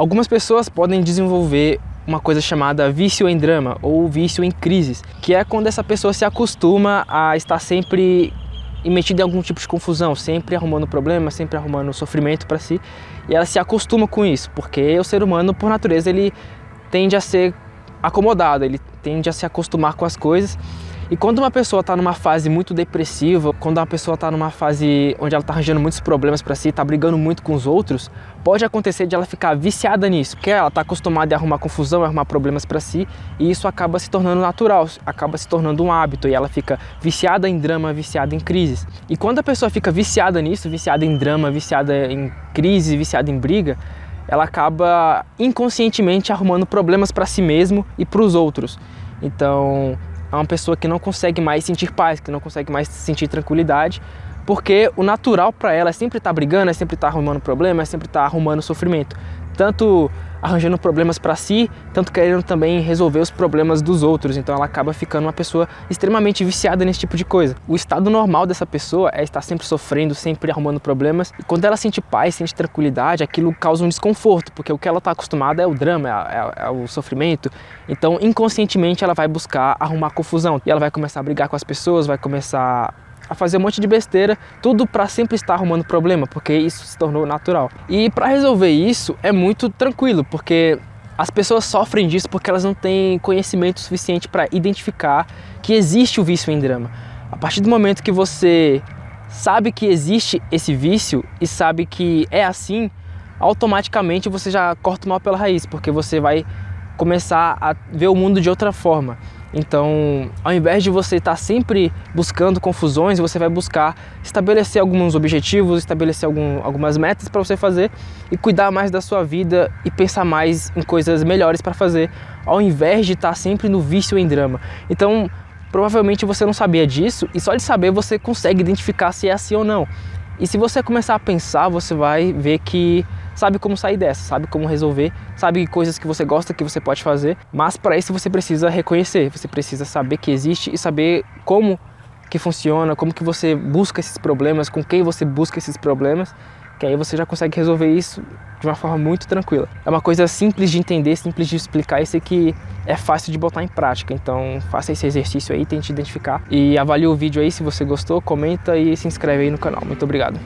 Algumas pessoas podem desenvolver uma coisa chamada vício em drama ou vício em crises, que é quando essa pessoa se acostuma a estar sempre metida em algum tipo de confusão, sempre arrumando problema, sempre arrumando sofrimento para si, e ela se acostuma com isso, porque o ser humano, por natureza, ele tende a ser acomodado, ele tende a se acostumar com as coisas e quando uma pessoa está numa fase muito depressiva, quando uma pessoa está numa fase onde ela está arranjando muitos problemas para si, está brigando muito com os outros, pode acontecer de ela ficar viciada nisso, porque ela está acostumada a arrumar confusão, a arrumar problemas para si, e isso acaba se tornando natural, acaba se tornando um hábito e ela fica viciada em drama, viciada em crises. E quando a pessoa fica viciada nisso, viciada em drama, viciada em crise, viciada em briga, ela acaba inconscientemente arrumando problemas para si mesmo e para os outros. Então, é uma pessoa que não consegue mais sentir paz, que não consegue mais sentir tranquilidade, porque o natural para ela é sempre estar tá brigando, é sempre estar tá arrumando problema, é sempre estar tá arrumando sofrimento. Tanto arranjando problemas para si, tanto querendo também resolver os problemas dos outros. Então ela acaba ficando uma pessoa extremamente viciada nesse tipo de coisa. O estado normal dessa pessoa é estar sempre sofrendo, sempre arrumando problemas. E quando ela sente paz, sente tranquilidade, aquilo causa um desconforto, porque o que ela está acostumada é o drama, é, é, é o sofrimento. Então inconscientemente ela vai buscar arrumar confusão e ela vai começar a brigar com as pessoas, vai começar a fazer um monte de besteira, tudo para sempre estar arrumando problema, porque isso se tornou natural. E para resolver isso é muito tranquilo, porque as pessoas sofrem disso porque elas não têm conhecimento suficiente para identificar que existe o vício em drama. A partir do momento que você sabe que existe esse vício e sabe que é assim, automaticamente você já corta o mal pela raiz, porque você vai começar a ver o mundo de outra forma. Então, ao invés de você estar sempre buscando confusões, você vai buscar estabelecer alguns objetivos, estabelecer algum, algumas metas para você fazer e cuidar mais da sua vida e pensar mais em coisas melhores para fazer, ao invés de estar sempre no vício em drama. Então, provavelmente você não sabia disso e só de saber você consegue identificar se é assim ou não. E se você começar a pensar, você vai ver que sabe como sair dessa, sabe como resolver, sabe coisas que você gosta que você pode fazer, mas para isso você precisa reconhecer, você precisa saber que existe e saber como que funciona, como que você busca esses problemas, com quem você busca esses problemas, que aí você já consegue resolver isso de uma forma muito tranquila. É uma coisa simples de entender, simples de explicar e sei que é fácil de botar em prática. Então faça esse exercício aí, tente identificar e avalie o vídeo aí se você gostou, comenta e se inscreve aí no canal. Muito obrigado.